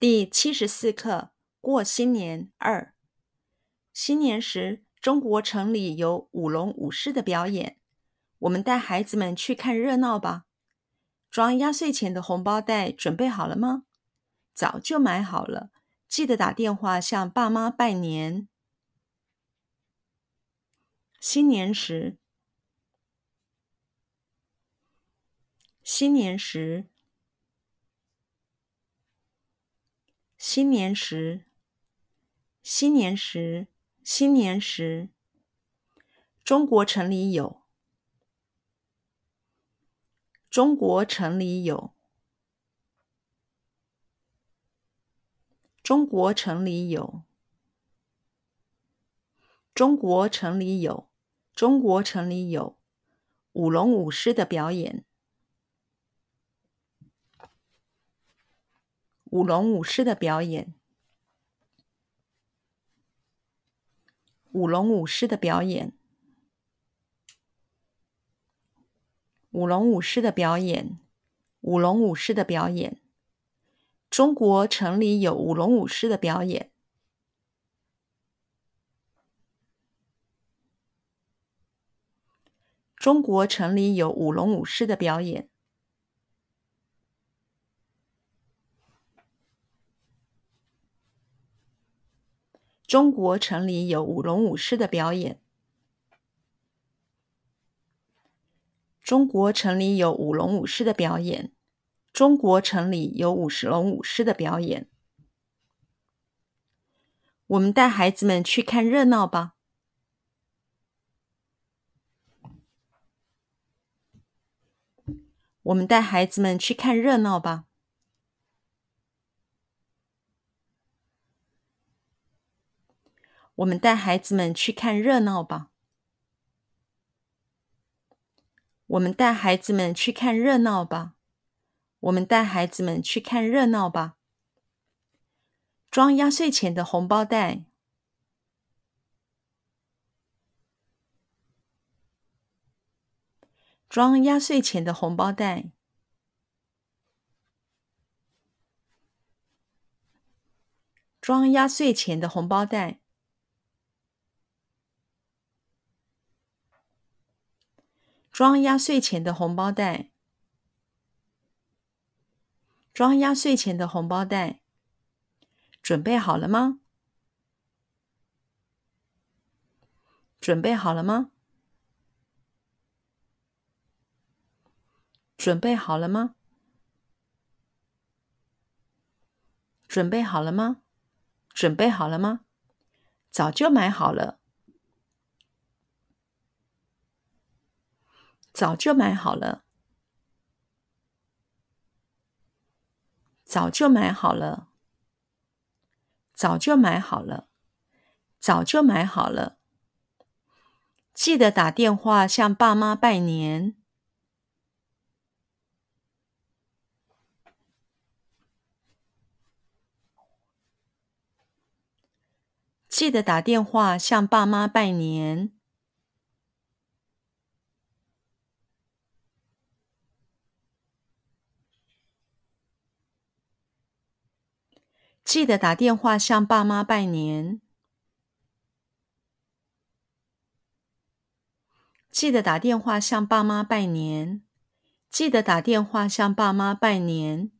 第七十四课过新年二。新年时，中国城里有舞龙舞狮的表演，我们带孩子们去看热闹吧。装压岁钱的红包袋准备好了吗？早就买好了，记得打电话向爸妈拜年。新年时，新年时。新年时，新年时，新年时，中国城里有，中国城里有，中国城里有，中国城里有，中国城里有舞龙舞狮的表演。舞龙舞狮的表演，舞龙舞狮的表演，舞龙舞狮的表演，舞龙舞狮的表演。中国城里有舞龙舞狮的表演。中国城里有舞龙舞狮的表演。中国城里有舞龙舞狮的表演。中国城里有舞龙舞狮的表演。中国城里有舞狮龙舞狮的表演。我们带孩子们去看热闹吧。我们带孩子们去看热闹吧。我们带孩子们去看热闹吧。我们带孩子们去看热闹吧。我们带孩子们去看热闹吧。装压岁钱的红包袋。装压岁钱的红包袋。装压岁钱的红包袋。装压岁钱的红包袋，装压岁钱的红包袋，准备好了吗？准备好了吗？准备好了吗？准备好了吗？准备好了吗？早就买好了。早就买好了，早就买好了，早就买好了，早就买好了。记得打电话向爸妈拜年。记得打电话向爸妈拜年。记得打电话向爸妈拜年。记得打电话向爸妈拜年。记得打电话向爸妈拜年。